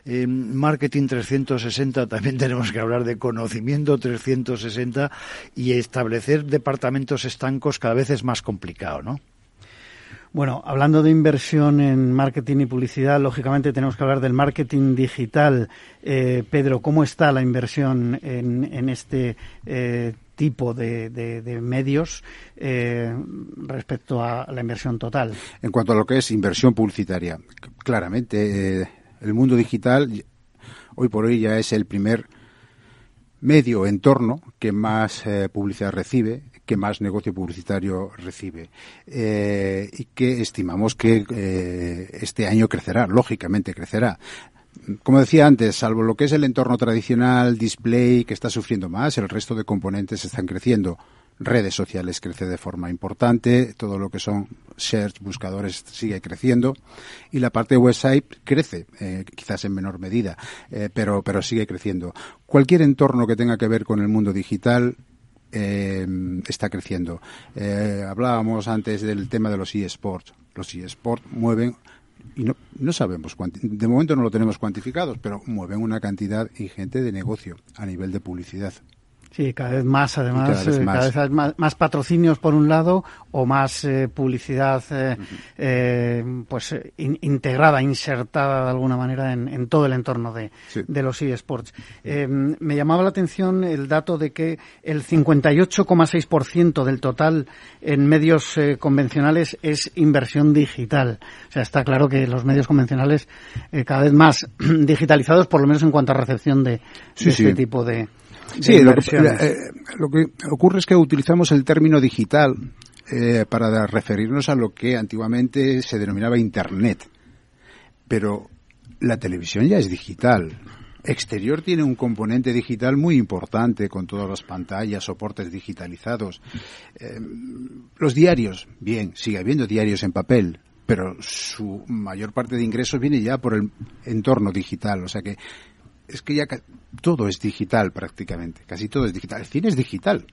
eh, marketing 360, también tenemos que hablar de conocimiento 360 y establecer departamentos estancos cada vez es más complicado, ¿no? Bueno, hablando de inversión en marketing y publicidad, lógicamente tenemos que hablar del marketing digital. Pedro, ¿cómo está la inversión en, en este tipo de, medios eh, respecto a la inversión total. En cuanto a lo que es inversión publicitaria, claramente eh, el mundo digital hoy por hoy ya es el primer medio entorno que más eh, publicidad recibe, que más negocio publicitario recibe y que estimamos que este año crecerá, lógicamente crecerá como decía antes, salvo lo que es el entorno tradicional, display, que está sufriendo más, el resto de componentes están creciendo. Redes sociales crece de forma importante, todo lo que son search, buscadores sigue creciendo y la parte de website crece, eh, quizás en menor medida, eh, pero, pero sigue creciendo. Cualquier entorno que tenga que ver con el mundo digital eh, está creciendo. hablábamos antes del tema de los eSports. Los eSports mueven y no, no sabemos, de momento no lo tenemos cuantificados, pero mueven una cantidad ingente de negocio a nivel de publicidad. Sí, cada vez más, además, cada vez, eh, más. más, patrocinios por un lado o más eh, publicidad eh, pues integrada, insertada de alguna manera en, todo el entorno de, de los eSports. me llamaba la atención el dato de que el 58,6% del total en medios convencionales es inversión digital. O sea, está claro que los medios convencionales cada vez más digitalizados, por lo menos en cuanto a recepción de, este tipo de Sí, eh, lo que, ocurre es que utilizamos el término digital eh, para referirnos a lo que antiguamente se denominaba Internet. Pero la televisión ya es digital. Exterior tiene un componente digital muy importante con todas las pantallas, soportes digitalizados. Eh, los diarios, bien, sigue habiendo diarios en papel, pero su mayor parte de ingresos viene ya por el entorno digital. O sea que es que ya todo es digital prácticamente, casi todo es digital. El cine es digital.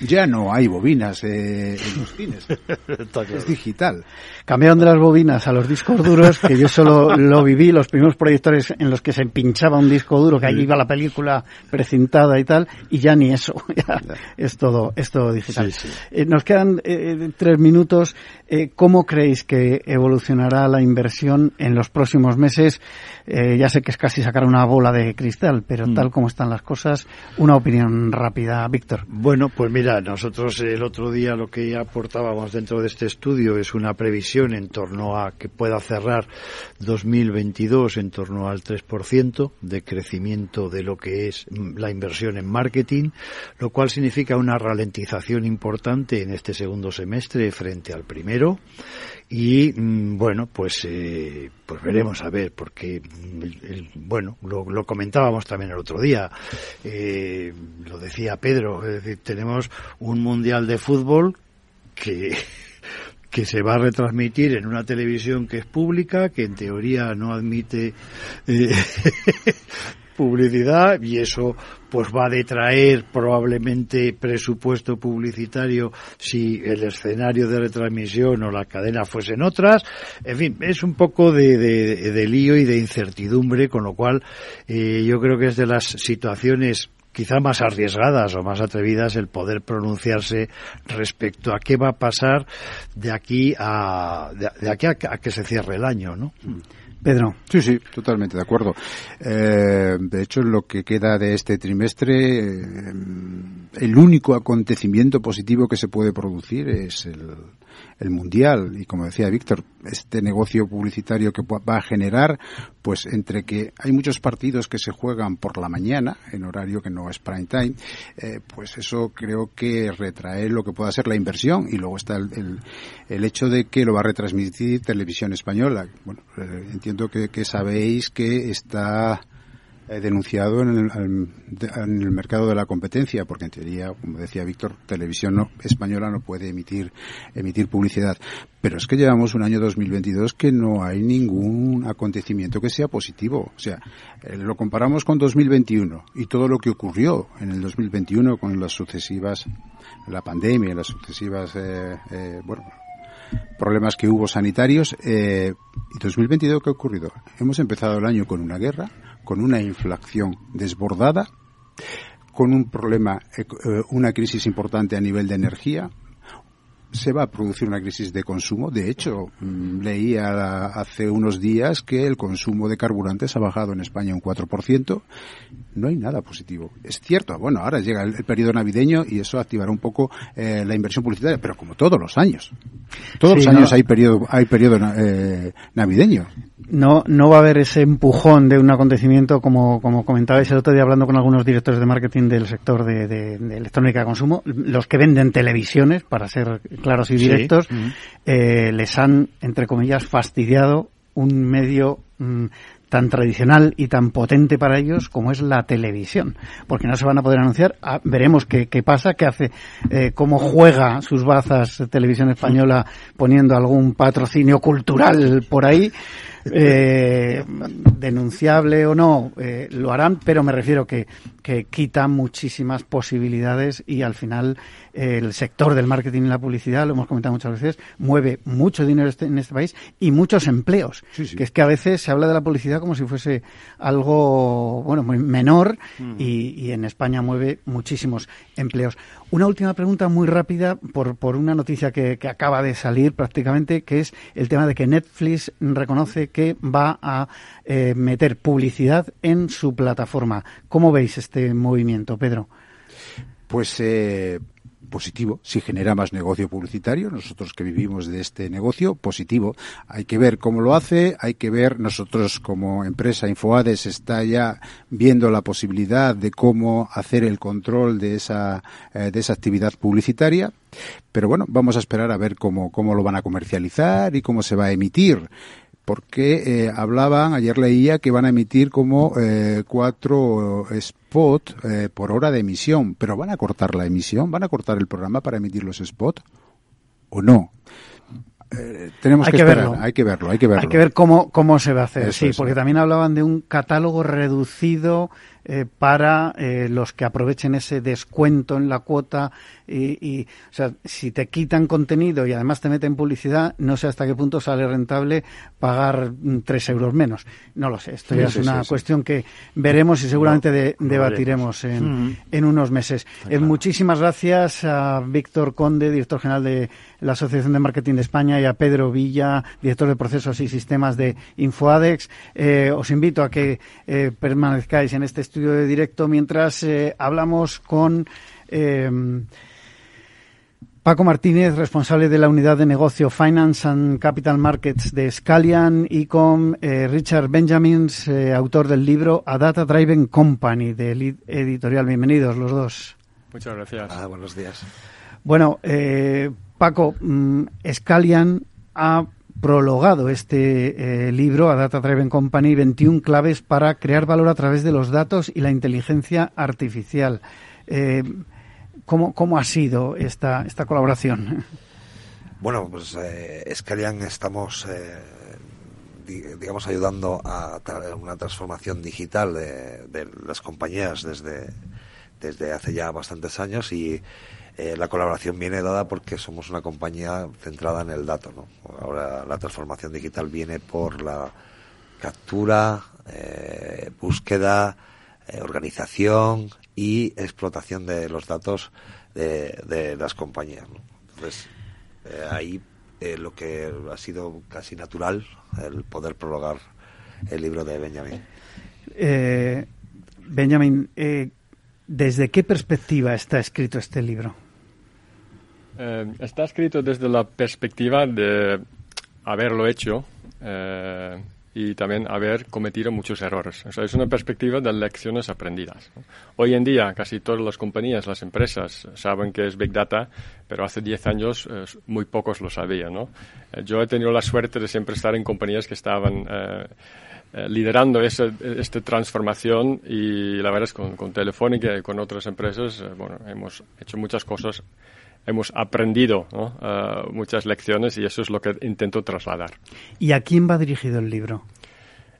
Ya no hay bobinas eh, en los cines. es digital. Cambiaron de las bobinas a los discos duros, que yo solo lo viví, los primeros proyectores en los que se pinchaba un disco duro, que allí iba la película precintada y tal, y ya ni eso. es todo, es todo digital. Eh, nos quedan eh, tres minutos. ¿Cómo creéis que evolucionará la inversión en los próximos meses? ya sé que es casi sacar una bola de cristal, pero mm. tal como están las cosas, una opinión rápida, Víctor. Bueno, pues mira, Mira, nosotros el otro día lo que aportábamos dentro de este estudio es una previsión en torno a que pueda cerrar 2022 en torno al 3% de crecimiento de lo que es la inversión en marketing, lo cual significa una ralentización importante en este segundo semestre frente al primero y mm, bueno pues eh, pues veremos a ver porque mm, bueno lo, comentábamos también el otro día. Eh, lo decía Pedro es decir tenemos un mundial de fútbol que que se va a retransmitir en una televisión que es pública, que en teoría no admite eh, publicidad y eso pues va a detraer probablemente presupuesto publicitario si el escenario de retransmisión o la cadena fuesen otras. En fin, es un poco de, de, lío y de incertidumbre, con lo cual eh, yo creo que es de las situaciones quizá más arriesgadas o más atrevidas el poder pronunciarse respecto a qué va a pasar de aquí a de, aquí a, que se cierre el año, ¿no? Pedro. Sí, sí, totalmente de acuerdo. Eh, de hecho, lo que queda de este trimestre, eh, el único acontecimiento positivo que se puede producir es el, mundial y como decía Víctor este negocio publicitario que va a generar pues entre que hay muchos partidos que se juegan por la mañana en horario que no es prime time eh, pues eso creo que retrae lo que pueda ser la inversión y luego está el, el, hecho de que lo va a retransmitir televisión española bueno eh, entiendo que, sabéis que está He denunciado en el, mercado de la competencia, porque en teoría, como decía Víctor, televisión española no puede emitir, emitir publicidad. Pero es que llevamos un año 2022 que no hay ningún acontecimiento que sea positivo. O sea, eh, lo comparamos con 2021 y todo lo que ocurrió en el 2021 con las sucesivas, la pandemia, las sucesivas, eh, eh, bueno, problemas que hubo sanitarios. Eh, ¿Y 2022 qué ha ocurrido? Hemos empezado el año con una guerra, con una inflación desbordada, con un problema, eh, una crisis importante a nivel de energía, se va a producir una crisis de consumo. De hecho, mm, leía hace unos días que el consumo de carburantes ha bajado en España un 4%. No hay nada positivo. Es cierto, bueno, ahora llega el, periodo navideño y eso activará un poco eh, la inversión publicitaria, pero como todos los años. Todos los años hay periodo, hay periodo eh, navideño no, no va a haber ese empujón de un acontecimiento como, como comentabais el otro día hablando con algunos directores de marketing del sector de, electrónica de consumo, los que venden televisiones, para ser claros y directos, eh, les han, entre comillas, fastidiado un medio mm, tan tradicional y tan potente para ellos como es la televisión, porque no se van a poder anunciar. Ah, veremos qué, qué, pasa, qué hace, eh, cómo juega sus bazas Televisión Española poniendo algún patrocinio cultural por ahí eh, denunciable o no, eh, lo harán, pero me refiero que, que quita muchísimas posibilidades y al final eh, el sector del marketing y la publicidad, lo hemos comentado muchas veces, mueve mucho dinero este, en este país y muchos empleos. Que es que a veces se habla de la publicidad como si fuese algo, bueno, muy menor mm. y, y, en España mueve muchísimos empleos. Una última pregunta muy rápida por, por una noticia que, que acaba de salir prácticamente, que es el tema de que Netflix reconoce que va a eh, meter publicidad en su plataforma. ¿Cómo veis este movimiento, Pedro? Pues eh, positivo, si genera más negocio publicitario, nosotros que vivimos de este negocio, positivo. Hay que ver cómo lo hace, hay que ver, nosotros como empresa Infoades está ya viendo la posibilidad de cómo hacer el control de esa, eh, de esa actividad publicitaria. Pero bueno, vamos a esperar a ver cómo, cómo lo van a comercializar y cómo se va a emitir porque eh, hablaban, ayer leía que van a emitir como eh, cuatro spots eh, por hora de emisión, pero ¿van a cortar la emisión? ¿Van a cortar el programa para emitir los spots? ¿O no? Eh, tenemos que, verlo. hay que verlo, hay que verlo. Hay que ver cómo, cómo se va a hacer, sí, porque también hablaban de un catálogo reducido eh, para eh, los que aprovechen ese descuento en la cuota y, y, o sea, si te quitan contenido y además te meten publicidad, no sé hasta qué punto sale rentable pagar mm, tres euros menos. No lo sé, esto ya es una cuestión que veremos y seguramente debatiremos en, mm. en, unos meses. muchísimas gracias a Víctor Conde, director general de la Asociación de Marketing de España, y a Pedro Villa, director de procesos y sistemas de Infoadex. Eh, os invito a que eh, permanezcáis en este estudio de directo mientras eh, hablamos con Paco Martínez, responsable de la unidad de negocio Finance and Capital Markets de Scalian, y con Richard Benjamins, autor del libro A Data Driven Company de Lead Editorial. Bienvenidos los dos. Muchas gracias. Ah, buenos días. Bueno, eh, Paco, mm, Scalian ha prologado este eh, libro a Data Driven Company 21 claves para crear valor a través de los datos y la inteligencia artificial. Eh, ¿cómo, ha sido esta, esta colaboración? Bueno, pues eh, Scalian estamos, eh, digamos, ayudando a una transformación digital de, las compañías desde, desde hace ya bastantes años y eh, la colaboración viene dada porque somos una compañía centrada en el dato. ¿no? Ahora la transformación digital viene por la captura, eh, búsqueda, organización y explotación de los datos de, de las compañías. ¿no? Entonces, ahí lo que ha sido casi natural el poder prologar el libro de Benjamin. Benjamin, ¿desde qué perspectiva está escrito este libro? Eh, está escrito desde la perspectiva de haberlo hecho eh, y también haber cometido muchos errores. Es una perspectiva de lecciones aprendidas. Hoy en día casi todas las compañías, las empresas saben que es Big Data, pero hace 10 años eh, muy pocos lo sabían. ¿no? yo he tenido la suerte de siempre estar en compañías que estaban liderando esa, esta transformación y la verdad es con, con Telefónica y con otras empresas, bueno, hemos hecho muchas cosas hemos aprendido uh, muchas lecciones y eso es lo que intento trasladar. ¿Y a quién va dirigido el libro?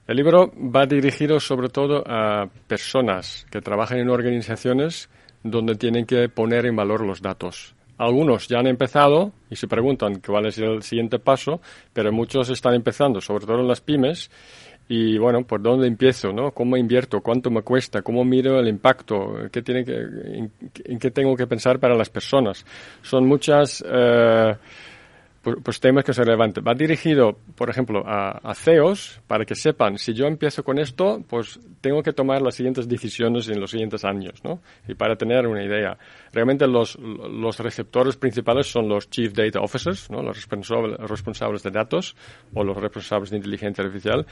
El libro va dirigido sobre todo a personas que trabajan en organizaciones donde tienen que poner en valor los datos. Algunos ya han empezado y se preguntan cuál es el siguiente paso, pero muchos están empezando, sobre todo en las pymes, y bueno, ¿por dónde empiezo? ¿no? ¿Cómo invierto? ¿Cuánto me cuesta? ¿Cómo miro el impacto? ¿Qué tiene que, en, qué tengo que pensar para las personas? Son muchas eh, pues, temas que se relevantes. Va dirigido, por ejemplo, a, CEOs para que sepan, si yo empiezo con esto, pues tengo que tomar las siguientes decisiones en los siguientes años, ¿no? Y para tener una idea. Realmente los, los receptores principales son los Chief Data Officers, ¿no? Los responsables, responsables de datos o los responsables de inteligencia artificial.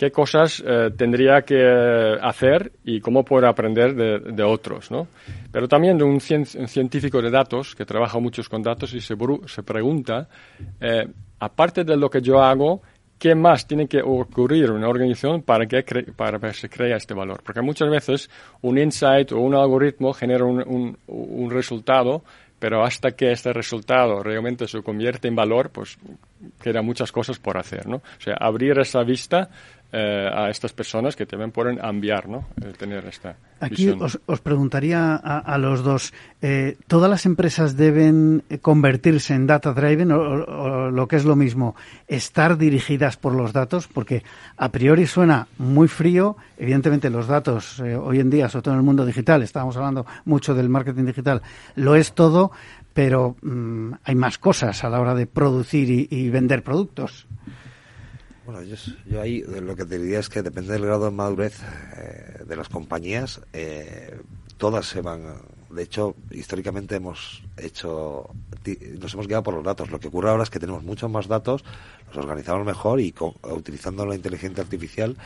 ¿Qué cosas eh, tendría que hacer y cómo puedo aprender de, de otros, ¿no? Pero también de un, científico de datos que trabaja muchos con datos y se, se pregunta, eh, aparte de lo que yo hago, ¿qué más tiene que ocurrir en una organización para que, para que se crea este valor? Porque muchas veces un insight o un algoritmo genera un, un, un resultado pero hasta que este resultado realmente se convierte en valor, pues quedan muchas cosas por hacer, ¿no? O sea, abrir esa vista eh, a estas personas que también pueden cambiar, ¿no? tener esta Aquí os, os, preguntaría a, los dos, eh, ¿todas las empresas deben convertirse en data driven o, lo que es lo mismo, estar dirigidas por los datos? Porque a priori suena muy frío, evidentemente los datos eh, hoy en día, sobre todo en el mundo digital, estábamos hablando mucho del marketing digital, lo es todo, pero mm, hay más cosas a la hora de producir y vender productos. Bueno, yo, ahí lo que te diría es que depende del grado de madurez eh, de las compañías, eh, todas se van. De hecho, históricamente hemos hecho, nos hemos guiado por los datos. Lo que ocurre ahora es que tenemos muchos más datos, los organizamos mejor y utilizando la inteligencia artificial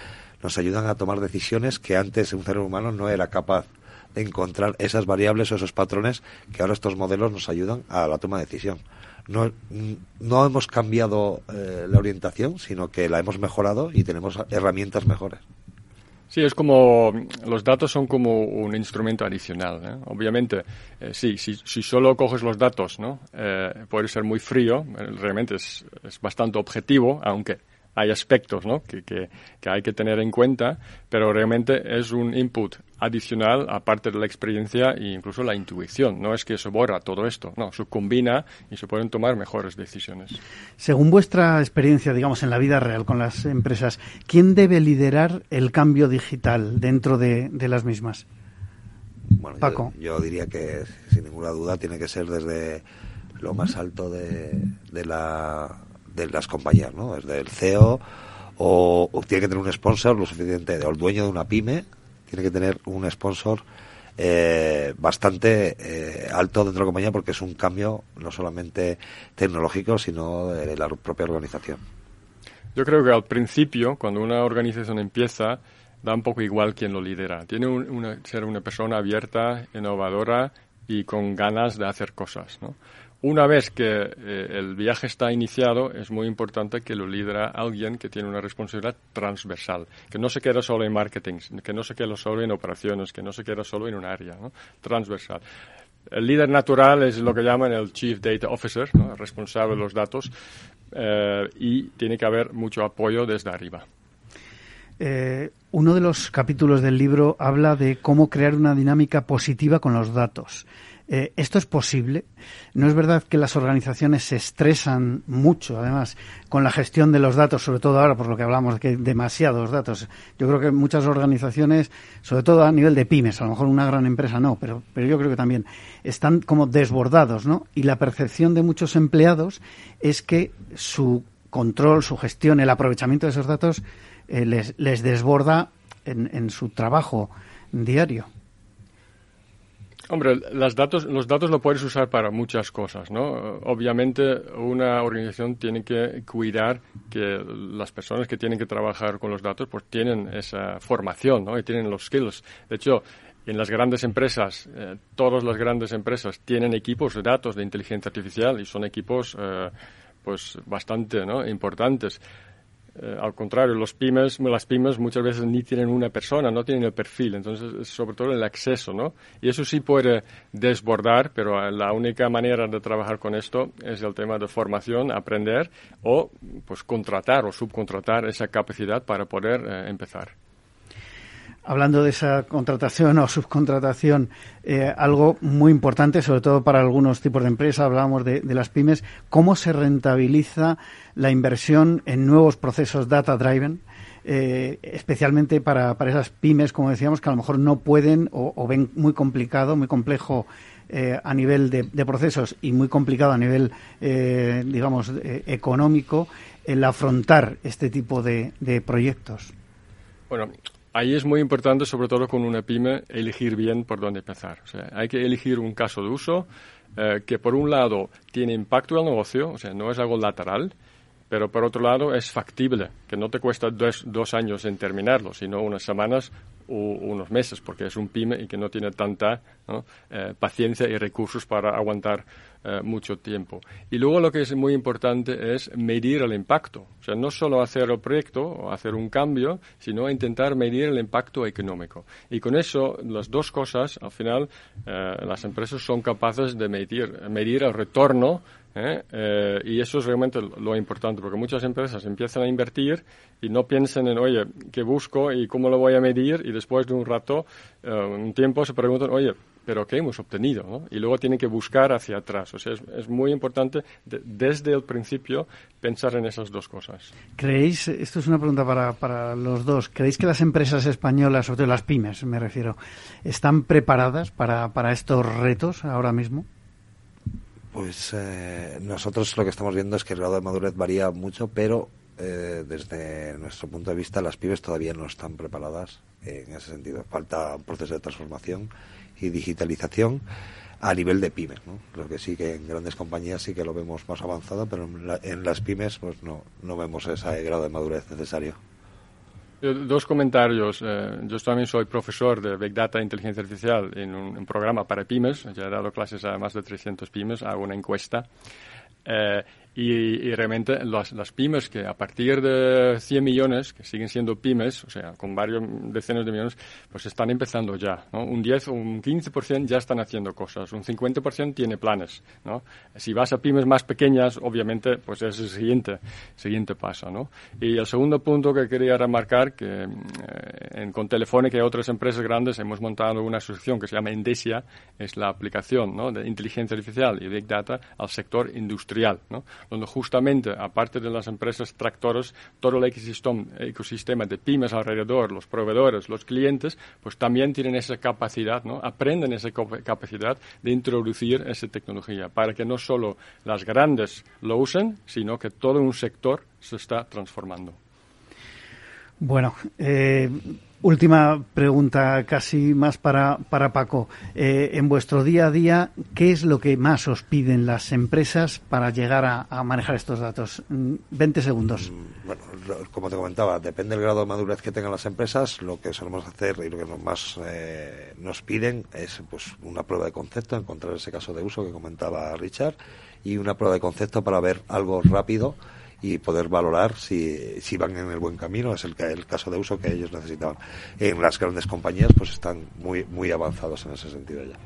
nos ayudan a tomar decisiones que antes un ser humano no era capaz de encontrar esas variables o esos patrones que ahora estos modelos nos ayudan a la toma de decisión no, no hemos cambiado eh, la orientación, sino que la hemos mejorado y tenemos herramientas mejores. Sí, es como los datos son como un instrumento adicional. ¿eh? Obviamente, eh, sí, si, si, solo coges los datos, ¿no? puede ser muy frío. Realmente es, es bastante objetivo, aunque hay aspectos ¿no? que, que, que, hay que tener en cuenta, pero realmente es un input adicional aparte de la experiencia e incluso la intuición. No es que se borra todo esto, no, se combina y se pueden tomar mejores decisiones. Según vuestra experiencia, digamos, en la vida real con las empresas, ¿quién debe liderar el cambio digital dentro de, de las mismas? Bueno, Paco. Yo, diría que sin ninguna duda tiene que ser desde lo más alto de, de la de las compañías, ¿no? Desde el CEO o, tiene que tener un sponsor lo suficiente, o el dueño de una pyme tiene que tener un sponsor eh, bastante eh, alto dentro de la compañía porque es un cambio no solamente tecnológico, sino de la propia organización. Yo creo que al principio, cuando una organización empieza, da un poco igual quién lo lidera. Tiene que ser una persona abierta, innovadora y con ganas de hacer cosas. ¿no? Una vez que eh, el viaje está iniciado, es muy importante que lo lidera alguien que tiene una responsabilidad transversal, que no se queda solo en marketing, que no se queda solo en operaciones, que no se queda solo en un área, transversal. El líder natural es lo que llaman el Chief Data Officer, ¿no? responsable de los datos, eh, y tiene que haber mucho apoyo desde arriba. Eh, uno de los capítulos del libro habla de cómo crear una dinámica positiva con los datos. Eh, ¿Esto es posible? ¿No es verdad que las organizaciones se estresan mucho, además, con la gestión de los datos, sobre todo ahora por lo que hablamos de que demasiados datos? Yo creo que muchas organizaciones, sobre todo a nivel de pymes, a lo mejor una gran empresa no, pero, pero yo creo que también están como desbordados, ¿no? Y la percepción de muchos empleados es que su control, su gestión, el aprovechamiento de esos datos eh, les, les desborda en su trabajo diario. Hombre, los datos, los datos lo puedes usar para muchas cosas, ¿no? Obviamente, una organización tiene que cuidar que las personas que tienen que trabajar con los datos, pues tienen esa formación, ¿no? Y tienen los skills. De hecho, en las grandes empresas, eh, todas las grandes empresas tienen equipos de datos de inteligencia artificial y son equipos, eh, pues, bastante, ¿no? Importantes. Eh, al contrario, los pymes, las pymes muchas veces ni tienen una persona, no tienen el perfil, entonces sobre todo el acceso, ¿no? Y eso sí puede desbordar, pero la única manera de trabajar con esto es el tema de formación, aprender o pues contratar o subcontratar esa capacidad para poder eh, empezar hablando de esa contratación o subcontratación, eh, algo muy importante, sobre todo para algunos tipos de empresas, hablábamos de, las pymes, ¿cómo se rentabiliza la inversión en nuevos procesos data driven? Eh, especialmente para, para, esas pymes, como decíamos, que a lo mejor no pueden o, ven muy complicado, muy complejo eh, a nivel de, procesos y muy complicado a nivel, digamos, económico, el afrontar este tipo de, de proyectos. Bueno, Ahí es muy importante, sobre todo con una pyme, elegir bien por dónde empezar. O sea, hay que elegir un caso de uso eh, que, por un lado, tiene impacto al negocio, o sea, no es algo lateral, pero por otro lado es factible, que no te cuesta dos, años en terminarlo, sino unas semanas o unos meses, porque es un pyme y que no tiene tanta eh, paciencia y recursos para aguantar eh, mucho tiempo. Y luego lo que es muy importante es medir el impacto. O sea, no solo hacer el proyecto o hacer un cambio, sino intentar medir el impacto económico. Y con eso, las dos cosas, al final, eh, las empresas son capaces de medir, medir el retorno ¿eh? Eh, y eso es realmente lo importante, porque muchas empresas empiezan a invertir y no piensan en, oye, ¿qué busco y cómo lo voy a medir? Y después de un rato, eh, un tiempo, se preguntan, oye, ¿pero qué hemos obtenido? Y luego tienen que buscar hacia atrás. O sea, es, muy importante desde el principio pensar en esas dos cosas. ¿Creéis, esto es una pregunta para, para los dos, ¿creéis que las empresas españolas, sobre todo las pymes me refiero, están preparadas para, para estos retos ahora mismo? Pues eh, nosotros lo que estamos viendo es que el grado de madurez varía mucho, pero eh, desde nuestro punto de vista las pymes todavía no están preparadas en ese sentido. Falta un proceso de transformación y digitalización a nivel de pymes. ¿no? Lo que sí que en grandes compañías sí que lo vemos más avanzado, pero en, las pymes pues no, no vemos ese grado de madurez necesario. Dos comentarios. Eh, yo también soy profesor de Big Data e Inteligencia Artificial en un, programa para pymes. Ya he dado clases a más de 300 pymes. Hago una encuesta. Eh, y, realmente las, las, pymes que a partir de 100 millones, que siguen siendo pymes, o sea, con varios decenas de millones, pues están empezando ya. ¿no? Un 10 o un 15% ya están haciendo cosas, un 50% tiene planes. ¿no? Si vas a pymes más pequeñas, obviamente, pues es el siguiente, siguiente paso. ¿no? Y el segundo punto que quería remarcar, que eh, en, con Telefónica y otras empresas grandes hemos montado una asociación que se llama Indesia, es la aplicación ¿no? de inteligencia artificial y Big Data al sector industrial. ¿no? Donde justamente, aparte de las empresas tractoras, todo el ecosistema, de pymes alrededor, los proveedores, los clientes, pues también tienen esa capacidad, ¿no? aprenden esa capacidad de introducir esa tecnología para que no solo las grandes lo usen, sino que todo un sector se está transformando. Bueno, eh, Última pregunta, casi más para, para Paco. Eh, en vuestro día a día, ¿qué es lo que más os piden las empresas para llegar a, manejar estos datos? 20 mm, segundos. Mm, bueno, como te comentaba, depende del grado de madurez que tengan las empresas. Lo que solemos hacer y lo que más eh, nos piden es pues una prueba de concepto, encontrar ese caso de uso que comentaba Richard, y una prueba de concepto para ver algo rápido y poder valorar si, si van en el buen camino, es el, caso de uso que ellos necesitaban. En las grandes compañías pues están muy, muy avanzados en ese sentido ya.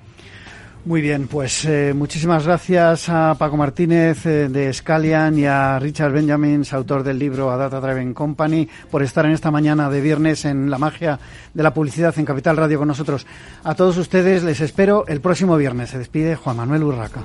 Muy bien, pues eh, muchísimas gracias a Paco Martínez eh, de Scalian y a Richard Benjamins, autor del libro A Data Driven Company, por estar en esta mañana de viernes en la magia de la publicidad en Capital Radio con nosotros. A todos ustedes les espero el próximo viernes. Se despide Juan Manuel Urraca.